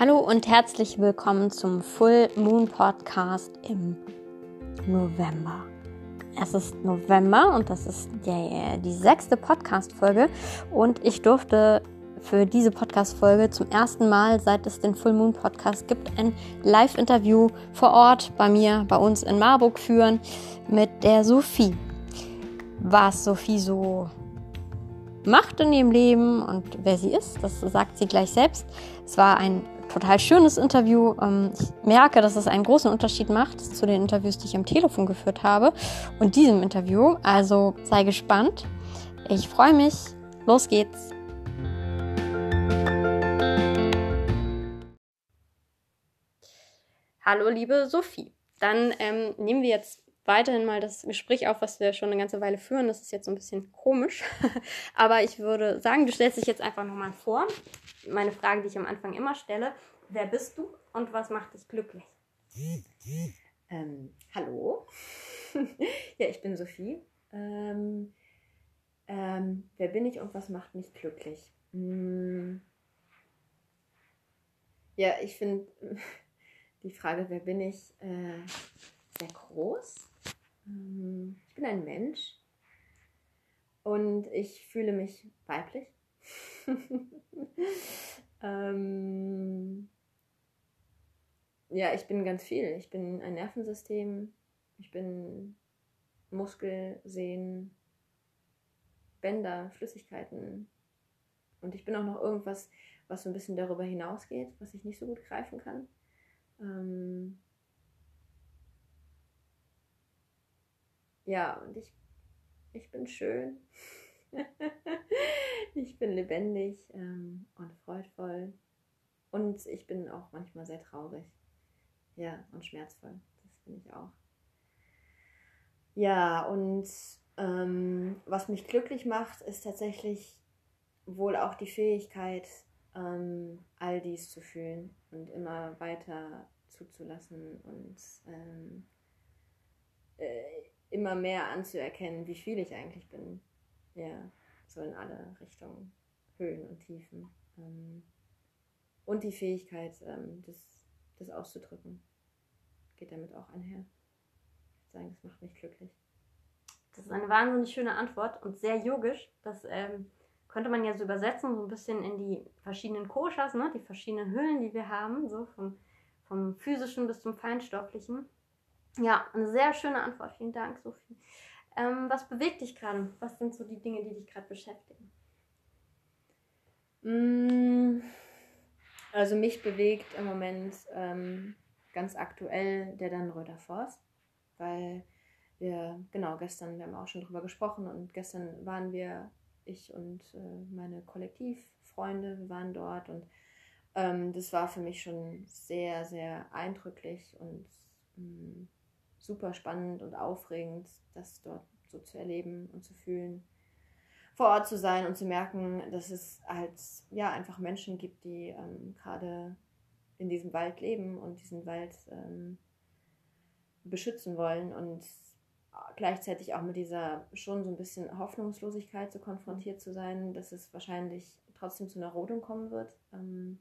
Hallo und herzlich willkommen zum Full Moon Podcast im November. Es ist November und das ist die, die sechste Podcast-Folge und ich durfte für diese Podcast-Folge zum ersten Mal, seit es den Full Moon Podcast gibt, ein Live-Interview vor Ort bei mir, bei uns in Marburg führen mit der Sophie. Was Sophie so macht in ihrem Leben und wer sie ist, das sagt sie gleich selbst. Es war ein total schönes Interview. Ähm, ich merke, dass es einen großen Unterschied macht zu den Interviews, die ich am Telefon geführt habe und diesem Interview. Also sei gespannt. Ich freue mich. Los geht's. Hallo, liebe Sophie. Dann ähm, nehmen wir jetzt weiterhin mal das Gespräch auf, was wir schon eine ganze Weile führen. Das ist jetzt so ein bisschen komisch. Aber ich würde sagen, du stellst dich jetzt einfach nochmal vor. Meine Frage, die ich am Anfang immer stelle. Wer bist du und was macht dich glücklich? Ähm, hallo. ja, ich bin Sophie. Ähm, ähm, wer bin ich und was macht mich glücklich? Hm. Ja, ich finde die Frage, wer bin ich, äh, sehr groß. Ähm, ich bin ein Mensch und ich fühle mich weiblich. ähm, ja, ich bin ganz viel. Ich bin ein Nervensystem, ich bin Muskel, Sehnen, Bänder, Flüssigkeiten. Und ich bin auch noch irgendwas, was so ein bisschen darüber hinausgeht, was ich nicht so gut greifen kann. Ähm, Ja, und ich, ich bin schön. ich bin lebendig ähm, und freudvoll. Und ich bin auch manchmal sehr traurig. Ja, und schmerzvoll. Das bin ich auch. Ja, und ähm, was mich glücklich macht, ist tatsächlich wohl auch die Fähigkeit, ähm, all dies zu fühlen und immer weiter zuzulassen und ähm, äh, immer mehr anzuerkennen, wie viel ich eigentlich bin. Ja, so in alle Richtungen, Höhen und Tiefen. Ähm, und die Fähigkeit, ähm, das, das auszudrücken, geht damit auch einher. Ich würde sagen, das macht mich glücklich. Das ist eine wahnsinnig schöne Antwort und sehr yogisch. Das ähm, könnte man ja so übersetzen, so ein bisschen in die verschiedenen Koshas, ne? die verschiedenen Hüllen, die wir haben, so vom, vom physischen bis zum feinstofflichen. Ja, eine sehr schöne Antwort. Vielen Dank, Sophie. Ähm, was bewegt dich gerade? Was sind so die Dinge, die dich gerade beschäftigen? Mm, also mich bewegt im Moment ähm, ganz aktuell der Dannröder Forst, weil wir, genau, gestern, wir haben auch schon drüber gesprochen und gestern waren wir, ich und äh, meine Kollektivfreunde, wir waren dort und ähm, das war für mich schon sehr, sehr eindrücklich und mm, super spannend und aufregend, das dort so zu erleben und zu fühlen. Vor Ort zu sein und zu merken, dass es halt ja einfach Menschen gibt, die ähm, gerade in diesem Wald leben und diesen Wald ähm, beschützen wollen und gleichzeitig auch mit dieser schon so ein bisschen Hoffnungslosigkeit so konfrontiert zu sein, dass es wahrscheinlich trotzdem zu einer Rodung kommen wird. Ähm,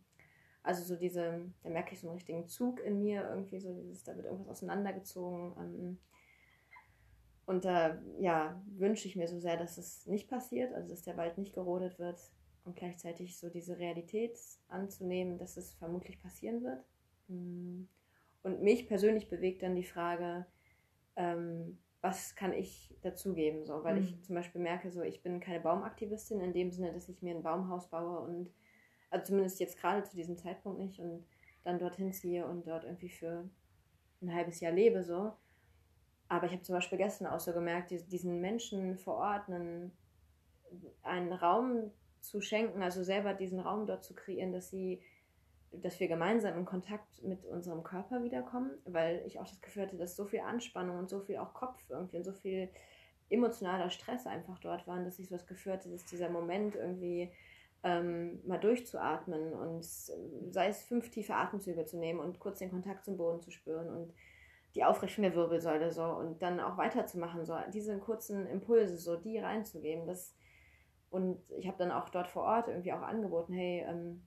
also so diese, da merke ich so einen richtigen Zug in mir, irgendwie so dieses, da wird irgendwas auseinandergezogen. Ähm, und da ja, wünsche ich mir so sehr, dass es nicht passiert, also dass der Wald nicht gerodet wird und gleichzeitig so diese Realität anzunehmen, dass es vermutlich passieren wird. Mm. Und mich persönlich bewegt dann die Frage, ähm, was kann ich dazugeben? So, weil mhm. ich zum Beispiel merke, so ich bin keine Baumaktivistin in dem Sinne, dass ich mir ein Baumhaus baue und also zumindest jetzt gerade zu diesem Zeitpunkt nicht und dann dorthin ziehe und dort irgendwie für ein halbes Jahr lebe so. Aber ich habe zum Beispiel gestern auch so gemerkt, diesen Menschen vor Ort einen, einen Raum zu schenken, also selber diesen Raum dort zu kreieren, dass sie, dass wir gemeinsam in Kontakt mit unserem Körper wiederkommen, weil ich auch das Gefühl hatte, dass so viel Anspannung und so viel auch Kopf irgendwie und so viel emotionaler Stress einfach dort waren, dass ich so das Gefühl hatte, dass dieser Moment irgendwie ähm, mal durchzuatmen und sei es fünf tiefe Atemzüge zu nehmen und kurz den Kontakt zum Boden zu spüren und die Aufrichtung der Wirbelsäule so und dann auch weiterzumachen, so diese kurzen Impulse, so die reinzugeben. Das, und ich habe dann auch dort vor Ort irgendwie auch angeboten, hey, ähm,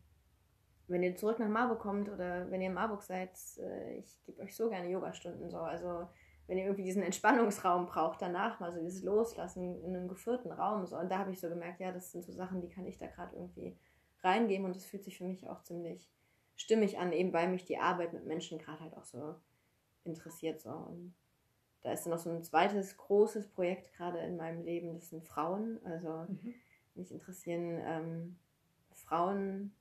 wenn ihr zurück nach Marburg kommt oder wenn ihr in Marburg seid, äh, ich gebe euch so gerne Yogastunden so. Also wenn ihr irgendwie diesen Entspannungsraum braucht danach, mal so dieses Loslassen in einem geführten Raum. So. Und da habe ich so gemerkt, ja, das sind so Sachen, die kann ich da gerade irgendwie reingeben und das fühlt sich für mich auch ziemlich stimmig an, eben weil mich die Arbeit mit Menschen gerade halt auch so interessiert. So. Und da ist dann noch so ein zweites großes Projekt gerade in meinem Leben, das sind Frauen. Also mhm. mich interessieren ähm, Frauen,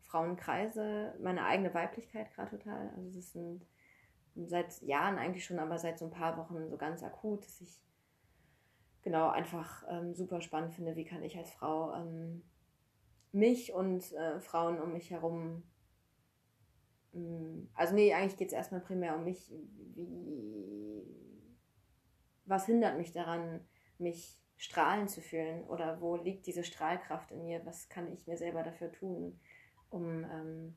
Frauenkreise, meine eigene Weiblichkeit gerade total. Also das sind seit Jahren eigentlich schon, aber seit so ein paar Wochen so ganz akut, dass ich genau einfach ähm, super spannend finde, wie kann ich als Frau ähm, mich und äh, Frauen um mich herum, ähm, also nee, eigentlich geht es erstmal primär um mich, wie, was hindert mich daran, mich strahlen zu fühlen oder wo liegt diese Strahlkraft in mir, was kann ich mir selber dafür tun, um, ähm,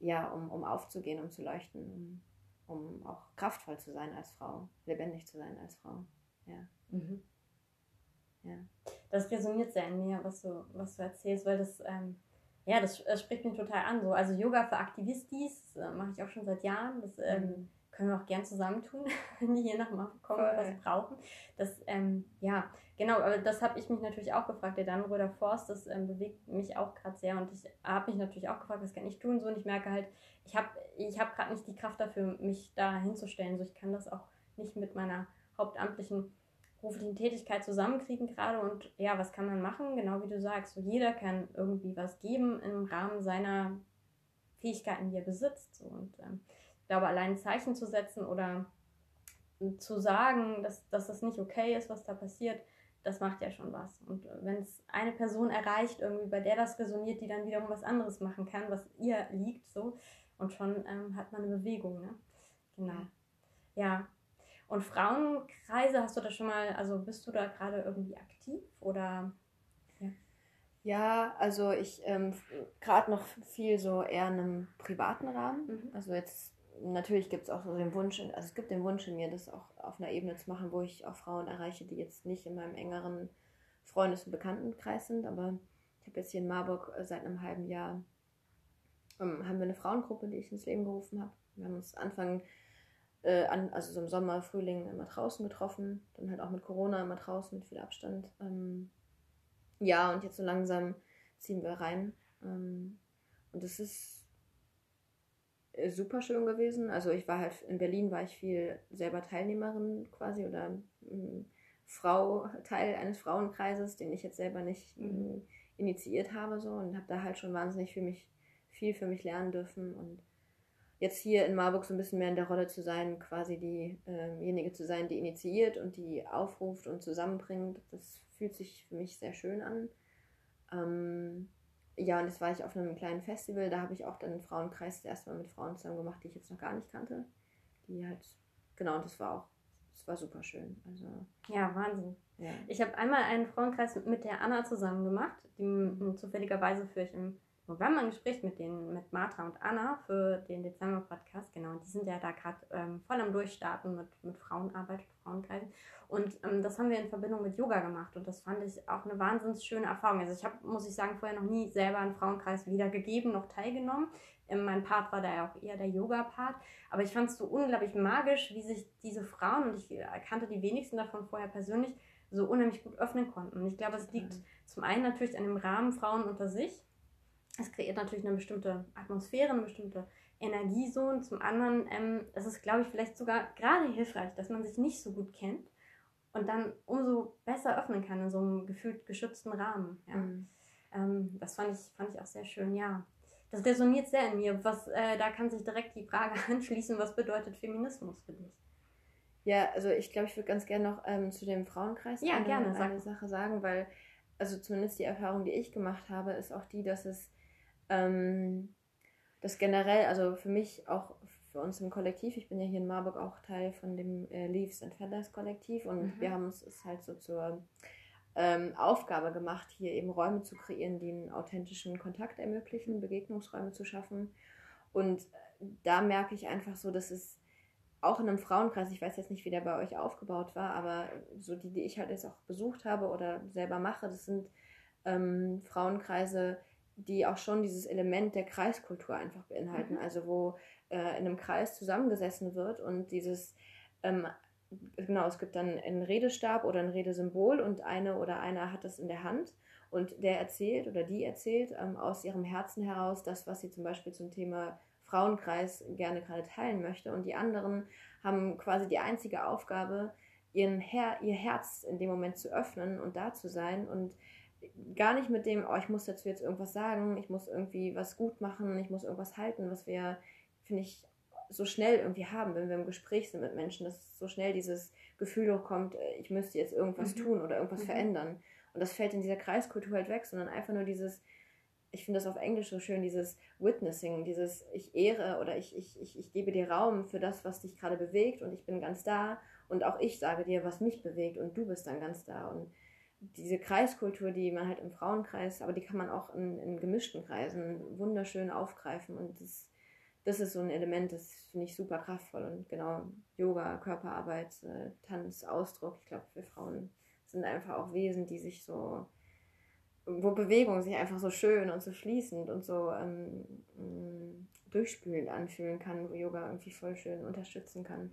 ja, um, um aufzugehen, um zu leuchten, um um auch kraftvoll zu sein als Frau, lebendig zu sein als Frau. Ja. Mhm. ja. Das resoniert sehr in mir, was du, was du erzählst, weil das, ähm, ja, das, das, spricht mich total an. So. Also Yoga für Aktivistis äh, mache ich auch schon seit Jahren. Das ähm, mhm können wir auch gern zusammentun, wenn die hier nach Marburg kommen und was brauchen. Das, ähm, ja, genau, aber das habe ich mich natürlich auch gefragt. Der Dannenröder Forst, das ähm, bewegt mich auch gerade sehr und ich habe mich natürlich auch gefragt, was kann ich tun? So, und ich merke halt, ich habe ich hab gerade nicht die Kraft dafür, mich da hinzustellen. So, ich kann das auch nicht mit meiner hauptamtlichen beruflichen Tätigkeit zusammenkriegen gerade und ja, was kann man machen? Genau wie du sagst, so jeder kann irgendwie was geben im Rahmen seiner Fähigkeiten, die er besitzt. So. Und ähm, glaube, allein ein Zeichen zu setzen oder zu sagen, dass, dass das nicht okay ist, was da passiert, das macht ja schon was. Und wenn es eine Person erreicht, irgendwie bei der das resoniert, die dann wiederum was anderes machen kann, was ihr liegt, so, und schon ähm, hat man eine Bewegung, ne? Genau. Ja. Und Frauenkreise, hast du da schon mal, also bist du da gerade irgendwie aktiv oder? Ja, ja also ich ähm, gerade noch viel so eher in einem privaten Rahmen. Mhm. Also jetzt natürlich gibt es auch so den Wunsch, also es gibt den Wunsch in mir, das auch auf einer Ebene zu machen, wo ich auch Frauen erreiche, die jetzt nicht in meinem engeren Freundes- und Bekanntenkreis sind. Aber ich habe jetzt hier in Marburg äh, seit einem halben Jahr ähm, haben wir eine Frauengruppe, die ich ins Leben gerufen habe. Wir haben uns Anfang, äh, an, also so im Sommer, Frühling immer draußen getroffen, dann halt auch mit Corona immer draußen mit viel Abstand. Ähm, ja, und jetzt so langsam ziehen wir rein. Ähm, und es ist super schön gewesen. Also ich war halt in Berlin, war ich viel selber Teilnehmerin quasi oder ähm, Frau, Teil eines Frauenkreises, den ich jetzt selber nicht mhm. initiiert habe so und habe da halt schon wahnsinnig für mich, viel für mich lernen dürfen und jetzt hier in Marburg so ein bisschen mehr in der Rolle zu sein, quasi diejenige äh zu sein, die initiiert und die aufruft und zusammenbringt, das fühlt sich für mich sehr schön an. Ähm, ja, und das war ich auf einem kleinen Festival. Da habe ich auch dann einen Frauenkreis erstmal mit Frauen zusammen gemacht, die ich jetzt noch gar nicht kannte. Die halt, genau, und das war auch, das war super schön. Also, ja, Wahnsinn. Ja. Ich habe einmal einen Frauenkreis mit der Anna zusammen gemacht. Die zufälligerweise führe ich im November ein Gespräch mit, den, mit Martha und Anna für den Dezember-Podcast. Genau, und die sind ja da gerade ähm, voll am Durchstarten mit, mit Frauenarbeit und Frauenkreisen. Und ähm, das haben wir in Verbindung mit Yoga gemacht und das fand ich auch eine wahnsinnig schöne Erfahrung. Also ich habe, muss ich sagen, vorher noch nie selber einen Frauenkreis wiedergegeben, noch teilgenommen. Ähm, mein Part war da ja auch eher der Yoga-Part. Aber ich fand es so unglaublich magisch, wie sich diese Frauen, und ich kannte die wenigsten davon vorher persönlich, so unheimlich gut öffnen konnten. Und ich glaube, es liegt mhm. zum einen natürlich an dem Rahmen Frauen unter sich es kreiert natürlich eine bestimmte Atmosphäre, eine bestimmte Energie so. Und zum anderen ähm, es ist glaube ich, vielleicht sogar gerade hilfreich, dass man sich nicht so gut kennt und dann umso besser öffnen kann in so einem gefühlt geschützten Rahmen. Ja. Mhm. Ähm, das fand ich, fand ich auch sehr schön, ja. Das resoniert sehr in mir. Was, äh, da kann sich direkt die Frage anschließen, was bedeutet Feminismus für dich? Ja, also ich glaube, ich würde ganz gerne noch ähm, zu dem Frauenkreis ja, eine, gerne, eine Sache sagen, weil also zumindest die Erfahrung, die ich gemacht habe, ist auch die, dass es ähm, das generell, also für mich auch für uns im Kollektiv, ich bin ja hier in Marburg auch Teil von dem äh, Leaves and Feathers Kollektiv und mhm. wir haben uns es halt so zur ähm, Aufgabe gemacht, hier eben Räume zu kreieren, die einen authentischen Kontakt ermöglichen, Begegnungsräume zu schaffen. Und da merke ich einfach so, dass es auch in einem Frauenkreis, ich weiß jetzt nicht, wie der bei euch aufgebaut war, aber so die, die ich halt jetzt auch besucht habe oder selber mache, das sind ähm, Frauenkreise, die auch schon dieses Element der Kreiskultur einfach beinhalten. Mhm. Also wo äh, in einem Kreis zusammengesessen wird und dieses, ähm, genau, es gibt dann einen Redestab oder ein Redesymbol und eine oder einer hat das in der Hand und der erzählt oder die erzählt ähm, aus ihrem Herzen heraus das, was sie zum Beispiel zum Thema Frauenkreis gerne gerade teilen möchte. Und die anderen haben quasi die einzige Aufgabe, ihren Her ihr Herz in dem Moment zu öffnen und da zu sein und gar nicht mit dem, oh, ich muss dazu jetzt irgendwas sagen, ich muss irgendwie was gut machen, ich muss irgendwas halten, was wir, finde ich, so schnell irgendwie haben, wenn wir im Gespräch sind mit Menschen, dass so schnell dieses Gefühl hochkommt, äh, ich müsste jetzt irgendwas mhm. tun oder irgendwas mhm. verändern. Und das fällt in dieser Kreiskultur halt weg, sondern einfach nur dieses, ich finde das auf Englisch so schön, dieses Witnessing, dieses ich ehre oder ich, ich, ich, ich gebe dir Raum für das, was dich gerade bewegt und ich bin ganz da und auch ich sage dir, was mich bewegt und du bist dann ganz da. Und diese Kreiskultur, die man halt im Frauenkreis, aber die kann man auch in, in gemischten Kreisen wunderschön aufgreifen und das, das ist so ein Element, das finde ich super kraftvoll und genau Yoga, Körperarbeit, äh, Tanz, Ausdruck, ich glaube, wir Frauen sind einfach auch Wesen, die sich so, wo Bewegung sich einfach so schön und so fließend und so ähm, mm, durchspülend anfühlen kann, wo Yoga irgendwie voll schön unterstützen kann,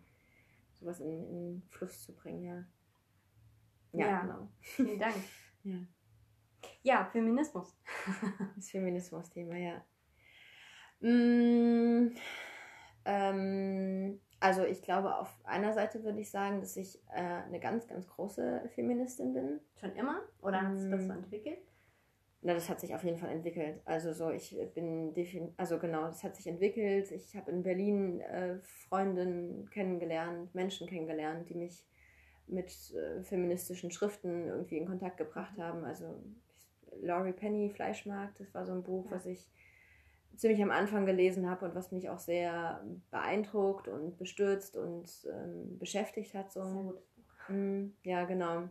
sowas in, in Fluss zu bringen, ja. Ja, ja genau. Vielen Dank. ja. ja, Feminismus. das Feminismus-Thema, ja. Mm, ähm, also ich glaube, auf einer Seite würde ich sagen, dass ich äh, eine ganz, ganz große Feministin bin. Schon immer? Oder hat sich das so mm. entwickelt? Na, das hat sich auf jeden Fall entwickelt. Also so, ich bin also genau, das hat sich entwickelt. Ich habe in Berlin äh, Freundinnen kennengelernt, Menschen kennengelernt, die mich mit äh, feministischen Schriften irgendwie in Kontakt gebracht mhm. haben. Also Laurie Penny, Fleischmarkt, das war so ein Buch, ja. was ich ziemlich am Anfang gelesen habe und was mich auch sehr beeindruckt und bestürzt und ähm, beschäftigt hat. So. Sehr gutes Buch. Mm, ja, genau.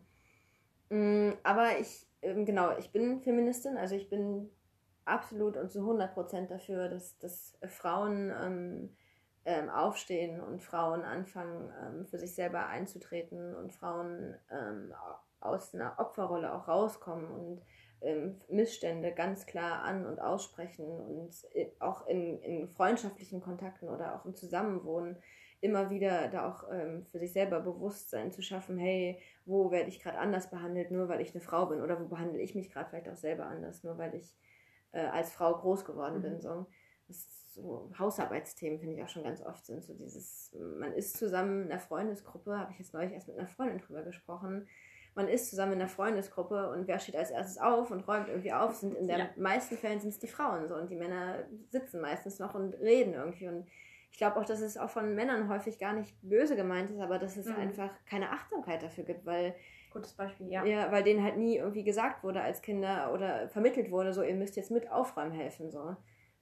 Mm, aber ich, ähm, genau, ich bin Feministin, also ich bin absolut und zu 100 Prozent dafür, dass, dass Frauen ähm, ähm, aufstehen und Frauen anfangen, ähm, für sich selber einzutreten und Frauen ähm, aus einer Opferrolle auch rauskommen und ähm, Missstände ganz klar an und aussprechen und auch in, in freundschaftlichen Kontakten oder auch im Zusammenwohnen immer wieder da auch ähm, für sich selber Bewusstsein zu schaffen, hey, wo werde ich gerade anders behandelt, nur weil ich eine Frau bin oder wo behandle ich mich gerade vielleicht auch selber anders, nur weil ich äh, als Frau groß geworden mhm. bin. So. Das so Hausarbeitsthemen finde ich auch schon ganz oft sind so dieses, man ist zusammen in einer Freundesgruppe, habe ich jetzt neulich erst mit einer Freundin drüber gesprochen, man ist zusammen in einer Freundesgruppe und wer steht als erstes auf und räumt irgendwie auf, sind in den ja. meisten Fällen sind es die Frauen so und die Männer sitzen meistens noch und reden irgendwie und ich glaube auch, dass es auch von Männern häufig gar nicht böse gemeint ist, aber dass es mhm. einfach keine Achtsamkeit dafür gibt, weil Gutes Beispiel, ja. Ja, weil denen halt nie irgendwie gesagt wurde als Kinder oder vermittelt wurde, so ihr müsst jetzt mit aufräumen helfen, so.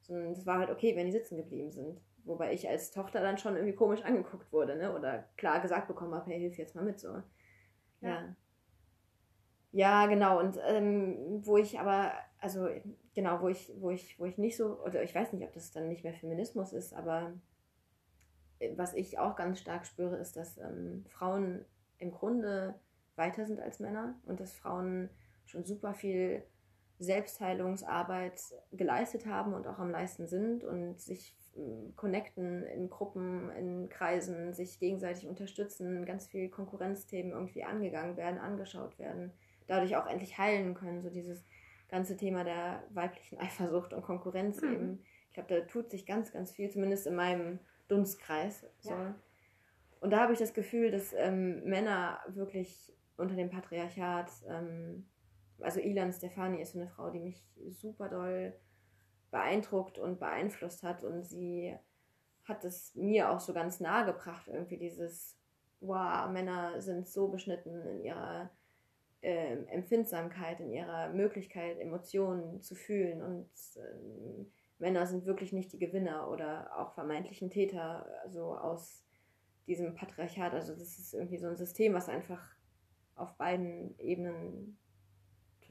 Sondern es war halt okay, wenn die sitzen geblieben sind. Wobei ich als Tochter dann schon irgendwie komisch angeguckt wurde, ne? Oder klar gesagt bekommen habe, hey, hilf jetzt mal mit, so. Ja. ja. Ja, genau. Und ähm, wo ich aber, also genau, wo ich, wo ich, wo ich nicht so, oder ich weiß nicht, ob das dann nicht mehr Feminismus ist, aber äh, was ich auch ganz stark spüre, ist, dass ähm, Frauen im Grunde weiter sind als Männer und dass Frauen schon super viel Selbstheilungsarbeit geleistet haben und auch am leisten sind und sich äh, connecten in Gruppen, in Kreisen, sich gegenseitig unterstützen, ganz viel Konkurrenzthemen irgendwie angegangen werden, angeschaut werden dadurch auch endlich heilen können. So dieses ganze Thema der weiblichen Eifersucht und Konkurrenz mhm. eben. Ich glaube, da tut sich ganz, ganz viel, zumindest in meinem Dunstkreis. So. Ja. Und da habe ich das Gefühl, dass ähm, Männer wirklich unter dem Patriarchat, ähm, also Ilan Stefani ist so eine Frau, die mich super doll beeindruckt und beeinflusst hat und sie hat es mir auch so ganz nahe gebracht, irgendwie dieses, wow, Männer sind so beschnitten in ihrer äh, Empfindsamkeit, in ihrer Möglichkeit, Emotionen zu fühlen. Und äh, Männer sind wirklich nicht die Gewinner oder auch vermeintlichen Täter, also aus diesem Patriarchat. Also das ist irgendwie so ein System, was einfach auf beiden Ebenen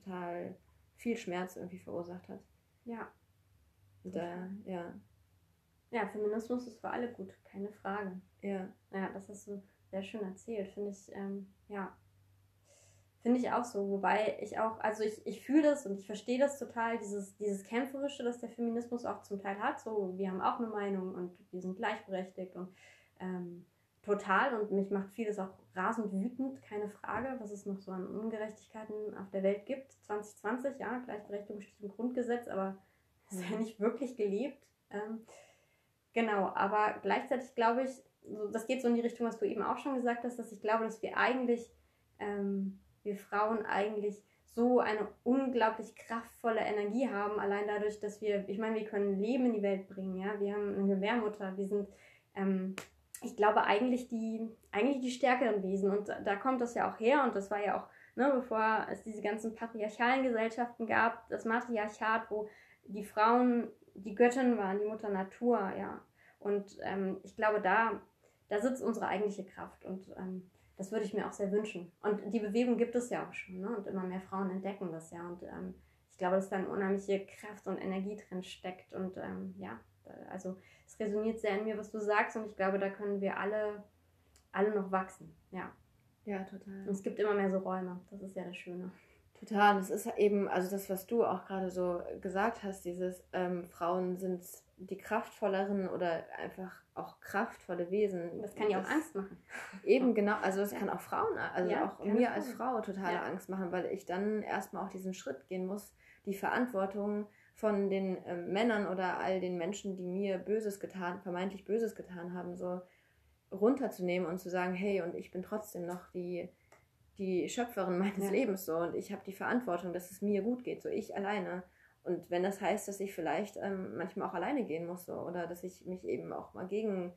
total viel Schmerz irgendwie verursacht hat. Ja. Da, ja. Ja, Feminismus ist für alle gut, keine Frage. Ja. Ja, das hast du sehr schön erzählt, finde ich, ähm, ja, Finde ich auch so. Wobei ich auch, also ich, ich fühle das und ich verstehe das total, dieses, dieses Kämpferische, das der Feminismus auch zum Teil hat. So, wir haben auch eine Meinung und wir sind gleichberechtigt und ähm, total. Und mich macht vieles auch rasend wütend, keine Frage, was es noch so an Ungerechtigkeiten auf der Welt gibt. 2020, ja, Gleichberechtigung steht im Grundgesetz, aber es ist ja nicht wirklich gelebt. Ähm, genau, aber gleichzeitig glaube ich, so, das geht so in die Richtung, was du eben auch schon gesagt hast, dass ich glaube, dass wir eigentlich ähm, wir Frauen eigentlich so eine unglaublich kraftvolle Energie haben, allein dadurch, dass wir, ich meine, wir können Leben in die Welt bringen, ja, wir haben eine Gebärmutter, wir sind, ähm, ich glaube, eigentlich die, eigentlich die stärkeren Wesen und da kommt das ja auch her und das war ja auch, ne, bevor es diese ganzen patriarchalen Gesellschaften gab, das Matriarchat, wo die Frauen die Göttin waren, die Mutter Natur, ja, und ähm, ich glaube, da, da sitzt unsere eigentliche Kraft und ähm, das würde ich mir auch sehr wünschen. Und die Bewegung gibt es ja auch schon. Ne? Und immer mehr Frauen entdecken das ja. Und ähm, ich glaube, dass da eine unheimliche Kraft und Energie drin steckt. Und ähm, ja, also es resoniert sehr in mir, was du sagst. Und ich glaube, da können wir alle, alle noch wachsen. Ja. Ja, total. Und es gibt immer mehr so Räume. Das ist ja das Schöne. Total. Das ist eben, also das, was du auch gerade so gesagt hast, dieses ähm, Frauen sind die kraftvolleren oder einfach auch kraftvolle Wesen. Das kann ja auch Angst machen. Eben, genau. Also das ja. kann auch Frauen, also ja, auch mir als Frau totale ja. Angst machen, weil ich dann erstmal auch diesen Schritt gehen muss, die Verantwortung von den äh, Männern oder all den Menschen, die mir Böses getan, vermeintlich Böses getan haben, so runterzunehmen und zu sagen, hey, und ich bin trotzdem noch die die Schöpferin meines ja. Lebens so und ich habe die Verantwortung, dass es mir gut geht, so ich alleine. Und wenn das heißt, dass ich vielleicht ähm, manchmal auch alleine gehen muss so, oder dass ich mich eben auch mal gegen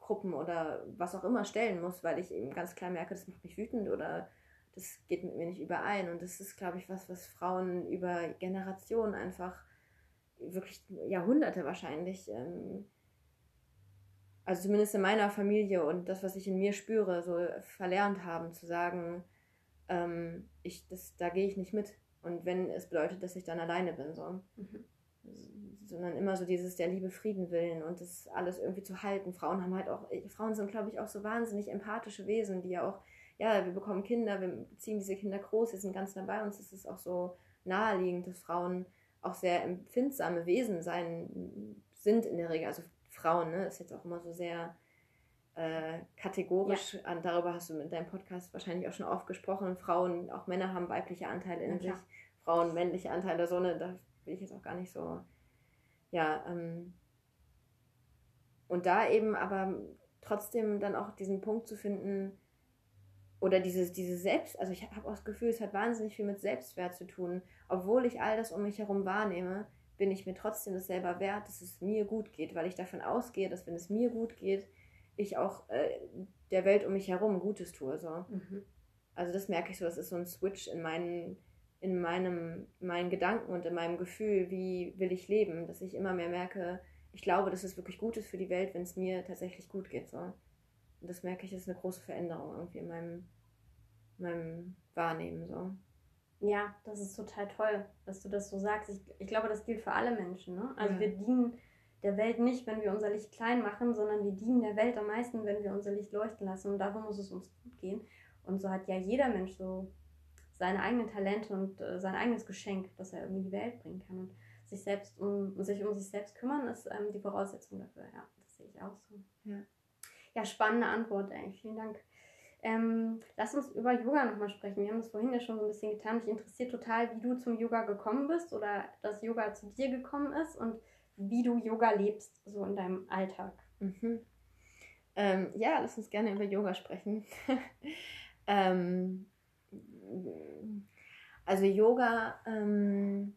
Gruppen oder was auch immer stellen muss, weil ich eben ganz klar merke, das macht mich wütend oder das geht mit mir nicht überein. Und das ist, glaube ich, was, was Frauen über Generationen einfach, wirklich Jahrhunderte wahrscheinlich, ähm, also zumindest in meiner Familie und das, was ich in mir spüre, so verlernt haben zu sagen, ähm, ich, das, da gehe ich nicht mit. Und wenn es bedeutet, dass ich dann alleine bin, so. Mhm. Sondern immer so dieses der Liebe Frieden willen und das alles irgendwie zu halten. Frauen haben halt auch, Frauen sind, glaube ich, auch so wahnsinnig empathische Wesen, die ja auch, ja, wir bekommen Kinder, wir ziehen diese Kinder groß, sie sind ganz nah bei uns. Es ist auch so naheliegend, dass Frauen auch sehr empfindsame Wesen sein sind in der Regel. Also Frauen, ne, ist jetzt auch immer so sehr äh, kategorisch, ja. darüber hast du mit deinem Podcast wahrscheinlich auch schon oft gesprochen, Frauen, auch Männer haben weibliche Anteile in sich, Frauen männliche Anteile, so eine, da will ich jetzt auch gar nicht so, ja, ähm, und da eben aber trotzdem dann auch diesen Punkt zu finden, oder dieses, diese Selbst, also ich habe auch das Gefühl, es hat wahnsinnig viel mit Selbstwert zu tun. Obwohl ich all das um mich herum wahrnehme, bin ich mir trotzdem das selber wert, dass es mir gut geht, weil ich davon ausgehe, dass wenn es mir gut geht, ich auch äh, der Welt um mich herum Gutes tue. So. Mhm. Also das merke ich so, das ist so ein Switch in meinen, in meinem, meinen Gedanken und in meinem Gefühl, wie will ich leben, dass ich immer mehr merke, ich glaube, dass es wirklich gut ist für die Welt, wenn es mir tatsächlich gut geht. So. Und das merke ich, ist eine große Veränderung irgendwie in meinem, meinem Wahrnehmen. So. Ja, das ist total toll, dass du das so sagst. Ich, ich glaube, das gilt für alle Menschen. Ne? Also ja. wir dienen der Welt nicht, wenn wir unser Licht klein machen, sondern wir dienen der Welt am meisten, wenn wir unser Licht leuchten lassen. Und darum muss es uns gut gehen. Und so hat ja jeder Mensch so seine eigenen Talente und äh, sein eigenes Geschenk, das er irgendwie in die Welt bringen kann. Und sich selbst um sich um sich selbst kümmern, ist ähm, die Voraussetzung dafür. Ja, das sehe ich auch so. Ja, ja spannende Antwort, ey. Vielen Dank. Ähm, lass uns über Yoga nochmal sprechen. Wir haben das vorhin ja schon so ein bisschen getan. Mich interessiert total, wie du zum Yoga gekommen bist oder dass Yoga zu dir gekommen ist und wie du Yoga lebst, so in deinem Alltag. Mhm. Ähm, ja, lass uns gerne über Yoga sprechen. ähm, also Yoga, ähm,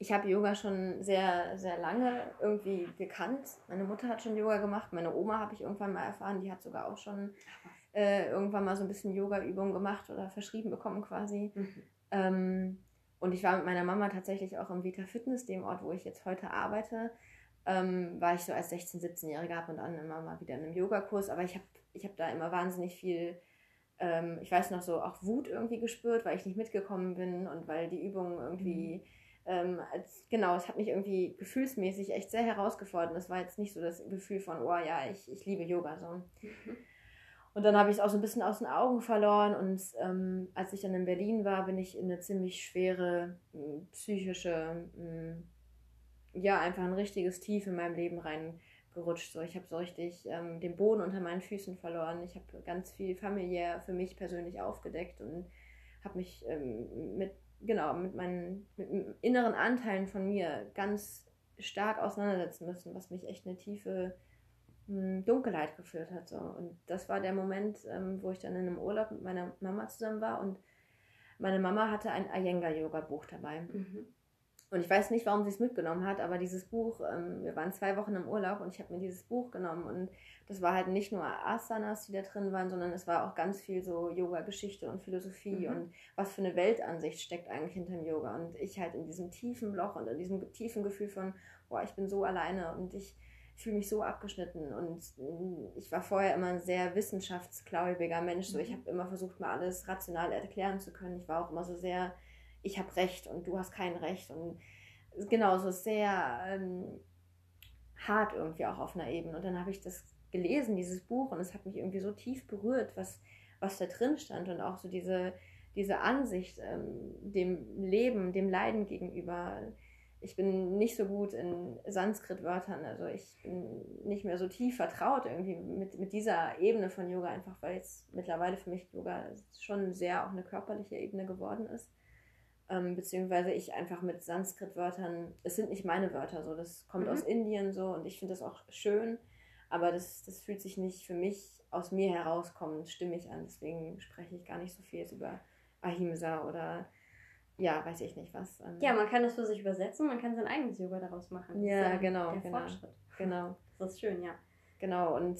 ich habe Yoga schon sehr, sehr lange irgendwie gekannt. Meine Mutter hat schon Yoga gemacht, meine Oma habe ich irgendwann mal erfahren, die hat sogar auch schon äh, irgendwann mal so ein bisschen Yoga-Übungen gemacht oder verschrieben bekommen quasi. Mhm. Ähm, und ich war mit meiner Mama tatsächlich auch im Vita Fitness, dem Ort, wo ich jetzt heute arbeite. Ähm, war ich so als 16-, 17-Jährige ab und an immer mal wieder in einem Yogakurs. Aber ich habe ich hab da immer wahnsinnig viel, ähm, ich weiß noch so, auch Wut irgendwie gespürt, weil ich nicht mitgekommen bin und weil die Übungen irgendwie. Mhm. Ähm, als, genau, es hat mich irgendwie gefühlsmäßig echt sehr herausgefordert. Das war jetzt nicht so das Gefühl von, oh ja, ich, ich liebe Yoga so. Mhm. Und dann habe ich es auch so ein bisschen aus den Augen verloren. Und ähm, als ich dann in Berlin war, bin ich in eine ziemlich schwere äh, psychische, äh, ja, einfach ein richtiges Tief in meinem Leben reingerutscht. So, ich habe so richtig ähm, den Boden unter meinen Füßen verloren. Ich habe ganz viel familiär für mich persönlich aufgedeckt und habe mich ähm, mit, genau, mit meinen mit inneren Anteilen von mir ganz stark auseinandersetzen müssen, was mich echt eine tiefe Dunkelheit geführt hat. So. Und das war der Moment, ähm, wo ich dann in einem Urlaub mit meiner Mama zusammen war und meine Mama hatte ein Iyengar-Yoga-Buch dabei. Mhm. Und ich weiß nicht, warum sie es mitgenommen hat, aber dieses Buch, ähm, wir waren zwei Wochen im Urlaub und ich habe mir dieses Buch genommen und das war halt nicht nur Asanas, die da drin waren, sondern es war auch ganz viel so Yoga-Geschichte und Philosophie mhm. und was für eine Weltansicht steckt eigentlich hinter dem Yoga. Und ich halt in diesem tiefen Loch und in diesem tiefen Gefühl von, boah, ich bin so alleine und ich fühle mich so abgeschnitten und mm, ich war vorher immer ein sehr wissenschaftsgläubiger Mensch. So, ich mhm. habe immer versucht, mir alles rational erklären zu können. Ich war auch immer so sehr, ich habe Recht und du hast kein Recht und genau so sehr ähm, hart irgendwie auch auf einer Ebene. Und dann habe ich das gelesen, dieses Buch, und es hat mich irgendwie so tief berührt, was, was da drin stand und auch so diese, diese Ansicht ähm, dem Leben, dem Leiden gegenüber ich bin nicht so gut in Sanskrit-Wörtern, also ich bin nicht mehr so tief vertraut irgendwie mit, mit dieser Ebene von Yoga, einfach weil jetzt mittlerweile für mich Yoga schon sehr auch eine körperliche Ebene geworden ist. Ähm, beziehungsweise ich einfach mit Sanskrit-Wörtern, es sind nicht meine Wörter so, das kommt mhm. aus Indien so und ich finde das auch schön, aber das, das fühlt sich nicht für mich aus mir herauskommend stimmig an, deswegen spreche ich gar nicht so viel über Ahimsa oder ja, weiß ich nicht was. Ähm, ja, man kann das für sich übersetzen, man kann sein eigenes Yoga daraus machen. Ja, ja, genau. Der genau, Fortschritt. Genau. Das ist schön, ja. Genau, und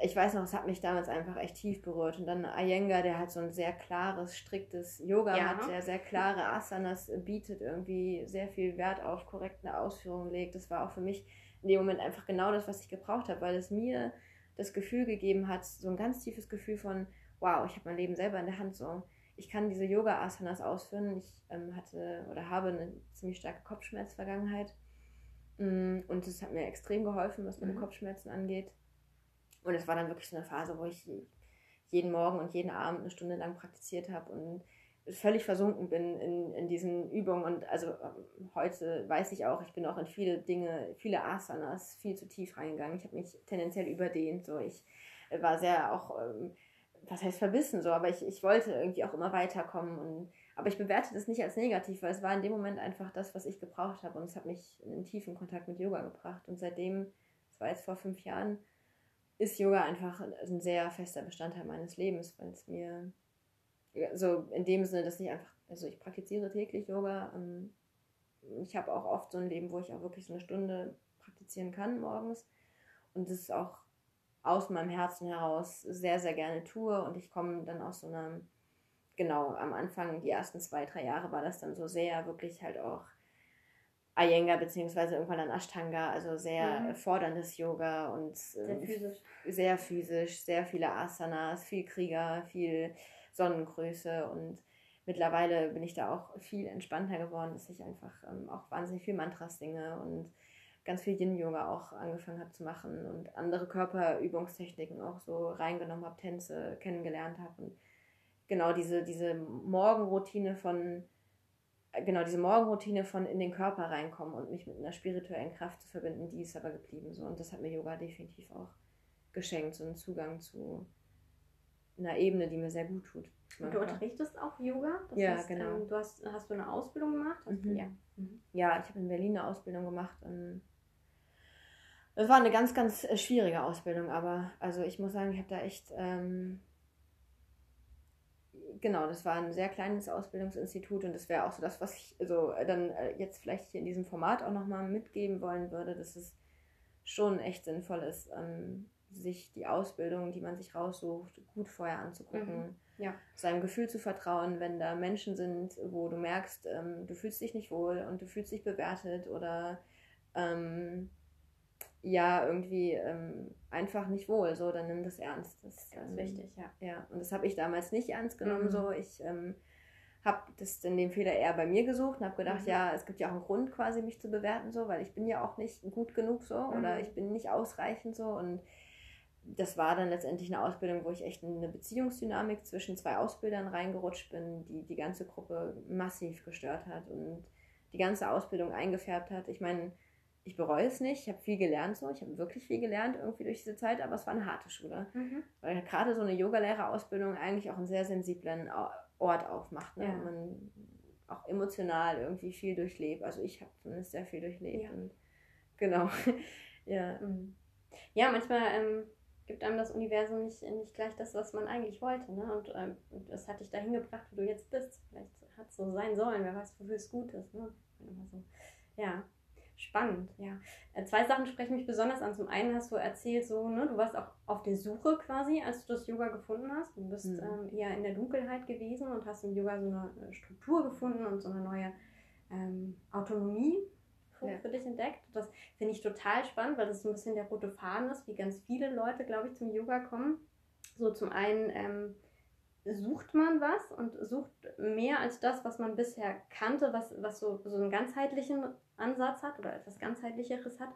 ich weiß noch, es hat mich damals einfach echt tief berührt. Und dann Iyengar, der halt so ein sehr klares, striktes Yoga ja. hat, der sehr klare Asanas bietet, irgendwie sehr viel Wert auf korrekte Ausführungen legt. Das war auch für mich in dem Moment einfach genau das, was ich gebraucht habe, weil es mir das Gefühl gegeben hat, so ein ganz tiefes Gefühl von, wow, ich habe mein Leben selber in der Hand so ich kann diese Yoga-Asanas ausführen. Ich ähm, hatte oder habe eine ziemlich starke Kopfschmerzvergangenheit. Mm, und es hat mir extrem geholfen, was meine mhm. Kopfschmerzen angeht. Und es war dann wirklich so eine Phase, wo ich jeden Morgen und jeden Abend eine Stunde lang praktiziert habe und völlig versunken bin in, in diesen Übungen. Und also ähm, heute weiß ich auch, ich bin auch in viele Dinge, viele Asanas viel zu tief reingegangen. Ich habe mich tendenziell überdehnt. So. Ich war sehr auch. Ähm, was heißt verbissen so, aber ich, ich wollte irgendwie auch immer weiterkommen. Und, aber ich bewerte das nicht als negativ, weil es war in dem Moment einfach das, was ich gebraucht habe. Und es hat mich in einen tiefen Kontakt mit Yoga gebracht. Und seitdem, das war jetzt vor fünf Jahren, ist Yoga einfach ein sehr fester Bestandteil meines Lebens, weil es mir so in dem Sinne, dass ich einfach, also ich praktiziere täglich Yoga. Ähm, ich habe auch oft so ein Leben, wo ich auch wirklich so eine Stunde praktizieren kann morgens. Und das ist auch aus meinem Herzen heraus sehr, sehr gerne tue. Und ich komme dann aus so einer, genau, am Anfang, die ersten zwei, drei Jahre war das dann so sehr wirklich halt auch Iyengar beziehungsweise irgendwann dann Ashtanga, also sehr mhm. forderndes Yoga und sehr ähm, physisch. sehr physisch, sehr viele Asanas, viel Krieger, viel Sonnengröße und mittlerweile bin ich da auch viel entspannter geworden, dass ich einfach ähm, auch wahnsinnig viel Mantras singe und ganz viel Yin-Yoga auch angefangen habe zu machen und andere Körperübungstechniken auch so reingenommen habe, Tänze kennengelernt habe und genau diese, diese Morgenroutine von genau diese Morgenroutine von in den Körper reinkommen und mich mit einer spirituellen Kraft zu verbinden, die ist aber geblieben so und das hat mir Yoga definitiv auch geschenkt, so einen Zugang zu einer Ebene, die mir sehr gut tut. Und du unterrichtest auch Yoga? Das ja, heißt, genau. Ähm, du hast, hast du eine Ausbildung gemacht? Mhm. Ja. Mhm. ja, ich habe in Berlin eine Ausbildung gemacht. Das war eine ganz, ganz äh, schwierige Ausbildung, aber also ich muss sagen, ich habe da echt, ähm, genau, das war ein sehr kleines Ausbildungsinstitut und das wäre auch so das, was ich so äh, dann äh, jetzt vielleicht hier in diesem Format auch nochmal mitgeben wollen würde, dass es schon echt sinnvoll ist, ähm, sich die Ausbildung, die man sich raussucht, gut vorher anzugucken. Mhm. Ja. Seinem Gefühl zu vertrauen, wenn da Menschen sind, wo du merkst, ähm, du fühlst dich nicht wohl und du fühlst dich bewertet oder ähm, ja, irgendwie ähm, einfach nicht wohl, so, dann nimm das ernst. Das ist ganz wichtig, ja. Ja, und das habe ich damals nicht ernst genommen, mhm. so. Ich ähm, habe das in dem Fehler eher bei mir gesucht und habe gedacht, mhm. ja, es gibt ja auch einen Grund quasi, mich zu bewerten, so, weil ich bin ja auch nicht gut genug, so, mhm. oder ich bin nicht ausreichend, so, und das war dann letztendlich eine Ausbildung, wo ich echt in eine Beziehungsdynamik zwischen zwei Ausbildern reingerutscht bin, die die ganze Gruppe massiv gestört hat und die ganze Ausbildung eingefärbt hat. Ich meine, ich bereue es nicht, ich habe viel gelernt so, ich habe wirklich viel gelernt irgendwie durch diese Zeit, aber es war eine harte Schule. Mhm. Weil gerade so eine Yogalehrerausbildung eigentlich auch einen sehr sensiblen Ort aufmacht. Ne? Ja. Man auch emotional irgendwie viel durchlebt. Also ich habe zumindest sehr viel durchlebt. Ja. Und genau. ja. Mhm. Ja, manchmal ähm, gibt einem das Universum nicht, nicht gleich das, was man eigentlich wollte. Ne? Und ähm, das hat dich dahin gebracht, wo du jetzt bist. Vielleicht hat es so sein sollen, wer weiß, wofür es gut ist. Ne? So. Ja, spannend, ja. Äh, zwei Sachen sprechen mich besonders an. Zum einen hast du erzählt, so, ne, du warst auch auf der Suche quasi, als du das Yoga gefunden hast. Du bist mhm. ähm, eher in der Dunkelheit gewesen und hast im Yoga so eine Struktur gefunden und so eine neue ähm, Autonomie für, ja. für dich entdeckt. Das finde ich total spannend, weil das so ein bisschen der rote Faden ist, wie ganz viele Leute, glaube ich, zum Yoga kommen. So zum einen ähm, sucht man was und sucht mehr als das, was man bisher kannte, was, was so, so einen ganzheitlichen Ansatz hat oder etwas ganzheitlicheres hat.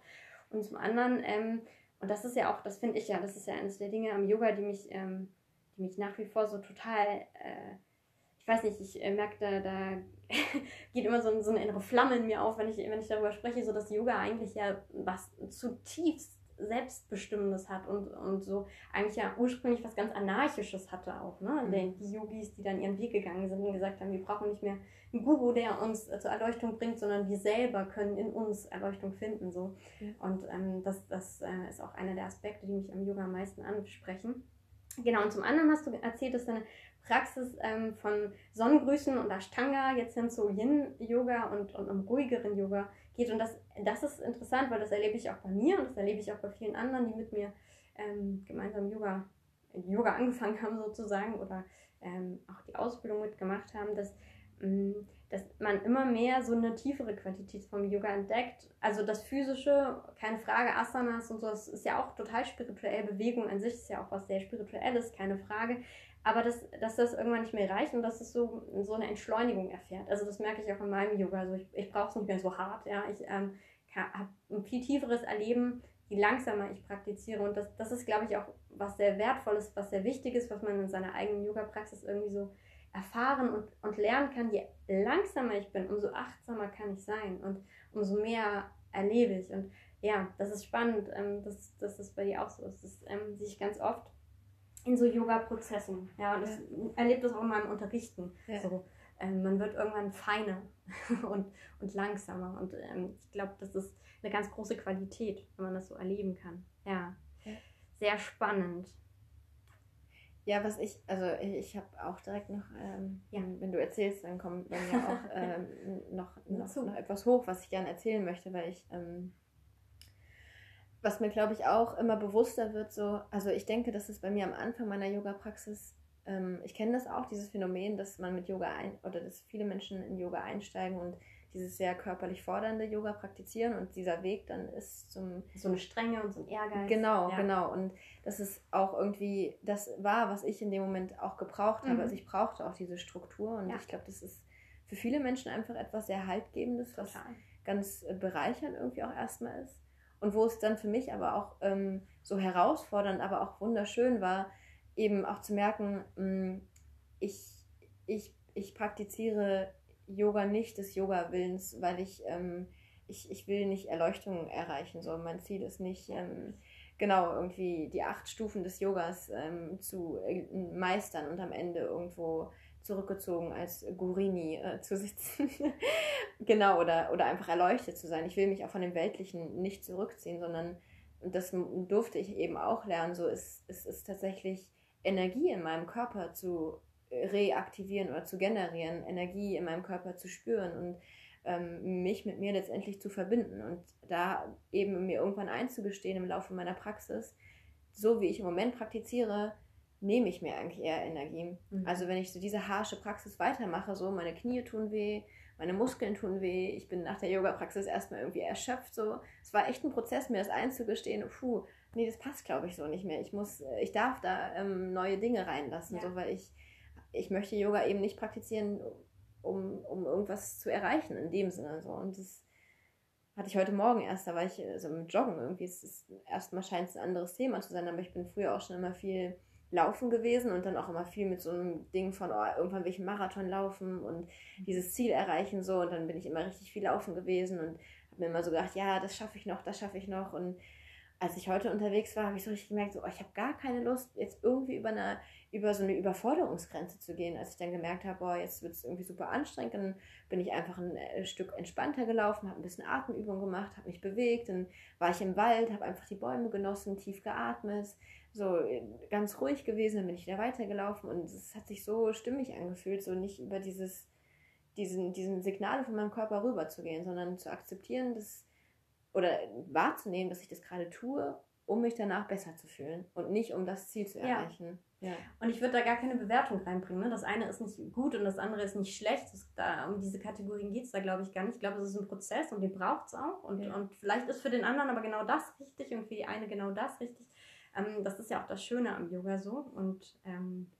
Und zum anderen, ähm, und das ist ja auch, das finde ich ja, das ist ja eines der Dinge am Yoga, die mich, ähm, die mich nach wie vor so total, äh, ich weiß nicht, ich äh, merke, da, da geht immer so, so eine innere Flamme in mir auf, wenn ich, wenn ich darüber spreche, so dass Yoga eigentlich ja was zutiefst Selbstbestimmendes hat und, und so eigentlich ja ursprünglich was ganz Anarchisches hatte auch. Ne? Mhm. Die Yogis, die dann ihren Weg gegangen sind und gesagt haben, wir brauchen nicht mehr einen Guru, der uns zur Erleuchtung bringt, sondern wir selber können in uns Erleuchtung finden. So. Mhm. Und ähm, das, das äh, ist auch einer der Aspekte, die mich am Yoga am meisten ansprechen. Genau, und zum anderen hast du erzählt, dass deine Praxis ähm, von Sonnengrüßen und Ashtanga jetzt hin zu Yin-Yoga und, und einem ruhigeren Yoga geht. Und das, das ist interessant, weil das erlebe ich auch bei mir und das erlebe ich auch bei vielen anderen, die mit mir ähm, gemeinsam Yoga, Yoga angefangen haben sozusagen oder ähm, auch die Ausbildung mitgemacht haben, dass, ähm, dass man immer mehr so eine tiefere Qualität vom Yoga entdeckt. Also das Physische, keine Frage, Asanas und so, das ist ja auch total spirituell. Bewegung an sich ist ja auch was sehr Spirituelles, keine Frage aber dass, dass das irgendwann nicht mehr reicht und dass es so, so eine Entschleunigung erfährt. Also das merke ich auch in meinem Yoga. Also ich, ich brauche es nicht mehr so hart. Ja? Ich ähm, habe ein viel tieferes Erleben, je langsamer ich praktiziere. Und das, das ist, glaube ich, auch was sehr Wertvolles, was sehr Wichtiges, was man in seiner eigenen Yoga-Praxis irgendwie so erfahren und, und lernen kann. Je langsamer ich bin, umso achtsamer kann ich sein und umso mehr erlebe ich. Und ja, das ist spannend, ähm, dass, dass das bei dir auch so ist. Das ähm, sehe ich ganz oft in so Yoga-Prozessen. Ja, und ja. ich erlebe das auch in meinem Unterrichten. Ja. So, ähm, man wird irgendwann feiner und, und langsamer. Und ähm, ich glaube, das ist eine ganz große Qualität, wenn man das so erleben kann. Ja, ja. sehr spannend. Ja, was ich, also ich, habe auch direkt noch, ähm, ja. wenn du erzählst, dann kommt bei mir auch ähm, noch, noch, noch, etwas hoch, was ich gerne erzählen möchte, weil ich ähm, was mir, glaube ich, auch immer bewusster wird, so, also ich denke, dass es bei mir am Anfang meiner Yoga-Praxis, ähm, ich kenne das auch, dieses Phänomen, dass man mit Yoga ein, oder dass viele Menschen in Yoga einsteigen und dieses sehr körperlich fordernde Yoga praktizieren und dieser Weg dann ist zum. So eine Strenge und so ein Ehrgeiz. Genau, ja. genau. Und das ist auch irgendwie, das war, was ich in dem Moment auch gebraucht habe. Mhm. Also ich brauchte auch diese Struktur und ja. ich glaube, das ist für viele Menschen einfach etwas sehr Haltgebendes, was ganz bereichernd irgendwie auch erstmal ist. Und wo es dann für mich aber auch ähm, so herausfordernd, aber auch wunderschön war, eben auch zu merken, mh, mm, ich, ich, ich praktiziere Yoga nicht des Yoga-Willens, weil ich, ähm, ich, ich will nicht Erleuchtung erreichen. So. Mein Ziel ist nicht, ähm, genau, irgendwie die acht Stufen des Yogas ähm, zu äh, meistern und am Ende irgendwo zurückgezogen als Gurini äh, zu sitzen. genau, oder, oder einfach erleuchtet zu sein. Ich will mich auch von dem Weltlichen nicht zurückziehen, sondern, und das durfte ich eben auch lernen, so ist es ist tatsächlich Energie in meinem Körper zu reaktivieren oder zu generieren, Energie in meinem Körper zu spüren und ähm, mich mit mir letztendlich zu verbinden und da eben mir irgendwann einzugestehen im Laufe meiner Praxis, so wie ich im Moment praktiziere, nehme ich mir eigentlich eher Energie. Mhm. Also wenn ich so diese harsche Praxis weitermache, so meine Knie tun weh, meine Muskeln tun weh, ich bin nach der Yoga-Praxis erstmal irgendwie erschöpft, so. Es war echt ein Prozess, mir das einzugestehen, puh, nee, das passt glaube ich so nicht mehr. Ich muss, äh, ich darf da ähm, neue Dinge reinlassen, ja. so, weil ich, ich möchte Yoga eben nicht praktizieren, um, um irgendwas zu erreichen in dem Sinne, so. Und das, hatte ich heute Morgen erst, da war ich also mit Joggen irgendwie. Es ist erstmal scheint es ein anderes Thema zu sein, aber ich bin früher auch schon immer viel laufen gewesen und dann auch immer viel mit so einem Ding von, oh, irgendwann will ich einen Marathon laufen und dieses Ziel erreichen so. Und dann bin ich immer richtig viel laufen gewesen und habe mir immer so gedacht, ja, das schaffe ich noch, das schaffe ich noch. Und als ich heute unterwegs war, habe ich so richtig gemerkt, so, oh, ich habe gar keine Lust, jetzt irgendwie über, eine, über so eine Überforderungsgrenze zu gehen. Als ich dann gemerkt habe, boah, jetzt wird es irgendwie super anstrengend, dann bin ich einfach ein äh, Stück entspannter gelaufen, habe ein bisschen Atemübung gemacht, habe mich bewegt, dann war ich im Wald, habe einfach die Bäume genossen, tief geatmet, so äh, ganz ruhig gewesen, dann bin ich wieder weitergelaufen und es hat sich so stimmig angefühlt, so nicht über dieses, diesen, diesen Signale von meinem Körper rüberzugehen, sondern zu akzeptieren, dass oder wahrzunehmen, dass ich das gerade tue, um mich danach besser zu fühlen und nicht um das Ziel zu erreichen. Ja. ja. Und ich würde da gar keine Bewertung reinbringen. Ne? Das eine ist nicht gut und das andere ist nicht schlecht. Das, da, um diese Kategorien geht es da, glaube ich, gar nicht. Ich glaube, es ist ein Prozess und den braucht es auch. Und, ja. und vielleicht ist für den anderen aber genau das richtig und für die eine genau das richtig. Ähm, das ist ja auch das Schöne am Yoga so. Und ähm,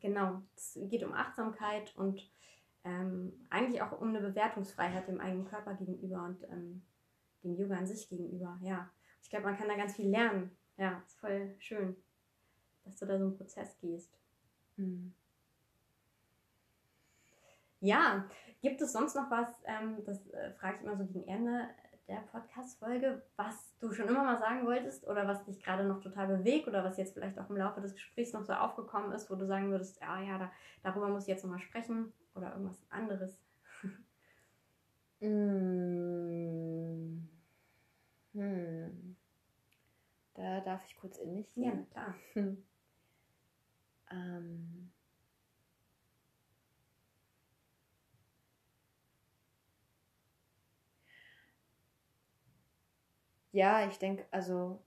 genau, es geht um Achtsamkeit und ähm, eigentlich auch um eine Bewertungsfreiheit dem eigenen Körper gegenüber. Und ähm, dem Yoga an sich gegenüber. Ja, ich glaube, man kann da ganz viel lernen. Ja, ist voll schön, dass du da so einen Prozess gehst. Mhm. Ja, gibt es sonst noch was, ähm, das äh, frage ich immer so gegen Ende der Podcast-Folge, was du schon immer mal sagen wolltest oder was dich gerade noch total bewegt oder was jetzt vielleicht auch im Laufe des Gesprächs noch so aufgekommen ist, wo du sagen würdest, ja, ja, da, darüber muss ich jetzt nochmal sprechen oder irgendwas anderes? mm. Hm. Da darf ich kurz in mich gehen. Ja, klar. ähm. Ja, ich denke, also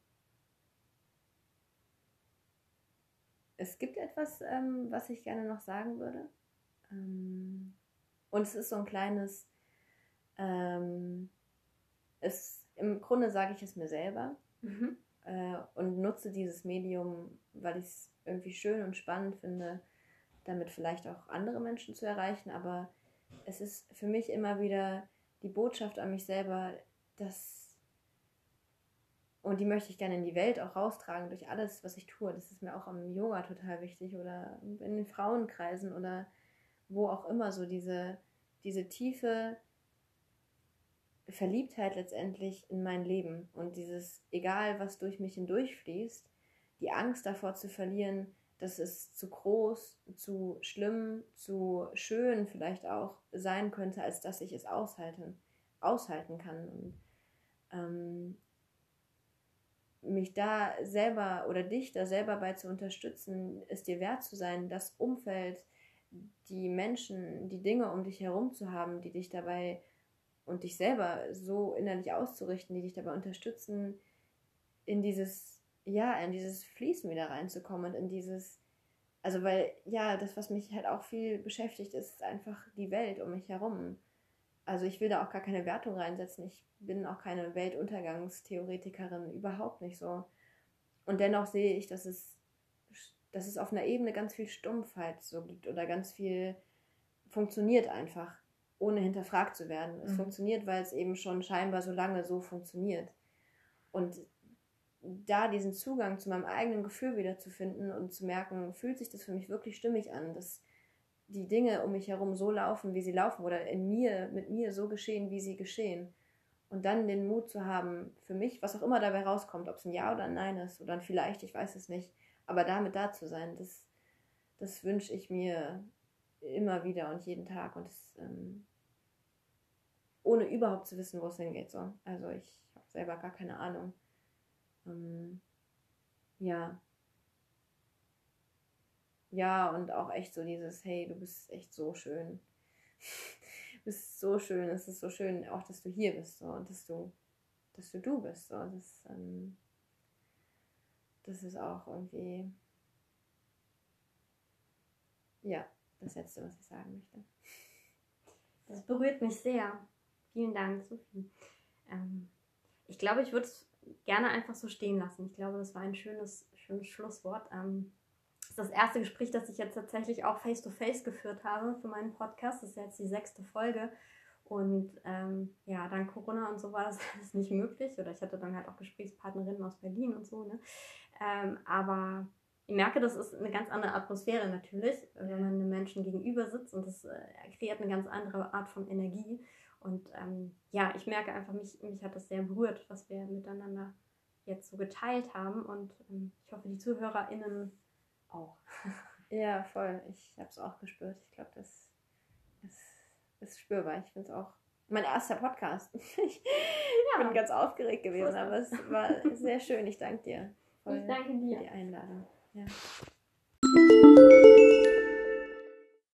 es gibt etwas, ähm, was ich gerne noch sagen würde. Ähm, und es ist so ein kleines, ähm, es im Grunde sage ich es mir selber mhm. äh, und nutze dieses Medium, weil ich es irgendwie schön und spannend finde, damit vielleicht auch andere Menschen zu erreichen. Aber es ist für mich immer wieder die Botschaft an mich selber, dass und die möchte ich gerne in die Welt auch raustragen durch alles, was ich tue. Das ist mir auch am Yoga total wichtig oder in den Frauenkreisen oder wo auch immer so diese, diese tiefe Verliebtheit letztendlich in mein Leben und dieses, egal was durch mich hindurchfließt, die Angst davor zu verlieren, dass es zu groß, zu schlimm, zu schön vielleicht auch sein könnte, als dass ich es aushalten, aushalten kann. Und ähm, mich da selber oder dich da selber bei zu unterstützen, es dir wert zu sein, das Umfeld, die Menschen, die Dinge um dich herum zu haben, die dich dabei und dich selber so innerlich auszurichten, die dich dabei unterstützen, in dieses, ja, in dieses Fließen wieder reinzukommen und in dieses, also weil, ja, das, was mich halt auch viel beschäftigt, ist einfach die Welt um mich herum. Also ich will da auch gar keine Wertung reinsetzen. Ich bin auch keine Weltuntergangstheoretikerin, überhaupt nicht so. Und dennoch sehe ich, dass es, dass es auf einer Ebene ganz viel Stumpfheit so gibt oder ganz viel funktioniert einfach ohne hinterfragt zu werden. Es mhm. funktioniert, weil es eben schon scheinbar so lange so funktioniert. Und da diesen Zugang zu meinem eigenen Gefühl wieder zu finden und zu merken, fühlt sich das für mich wirklich stimmig an, dass die Dinge um mich herum so laufen, wie sie laufen oder in mir, mit mir so geschehen, wie sie geschehen. Und dann den Mut zu haben, für mich, was auch immer dabei rauskommt, ob es ein Ja oder ein Nein ist oder ein Vielleicht, ich weiß es nicht, aber damit da zu sein, das, das wünsche ich mir immer wieder und jeden Tag. Und das, ähm, ohne überhaupt zu wissen, wo es hingeht. So. Also ich habe selber gar keine Ahnung. Ähm, ja. Ja, und auch echt so dieses, hey, du bist echt so schön. du bist so schön, es ist so schön, auch dass du hier bist so, und dass du, dass du du bist. So. Das, ähm, das ist auch irgendwie, ja, das Letzte, was ich sagen möchte. Das berührt mich sehr. Vielen Dank, Sophie. Ähm, ich glaube, ich würde es gerne einfach so stehen lassen. Ich glaube, das war ein schönes, schönes Schlusswort. Ähm, das ist das erste Gespräch, das ich jetzt tatsächlich auch face-to-face -face geführt habe für meinen Podcast. Das ist jetzt die sechste Folge. Und ähm, ja, dann Corona und so war das alles nicht möglich. Oder ich hatte dann halt auch Gesprächspartnerinnen aus Berlin und so. Ne? Ähm, aber ich merke, das ist eine ganz andere Atmosphäre natürlich, wenn man einem Menschen gegenüber sitzt und das äh, kreiert eine ganz andere Art von Energie. Und ähm, ja, ich merke einfach, mich, mich hat das sehr berührt, was wir miteinander jetzt so geteilt haben. Und ähm, ich hoffe, die ZuhörerInnen auch. Ja, voll. Ich habe es auch gespürt. Ich glaube, das ist, ist spürbar. Ich finde es auch mein erster Podcast. ich ja. bin ganz aufgeregt gewesen, aber es war sehr schön. Ich danke dir. Voll ich danke dir. Für die Einladung. Ja.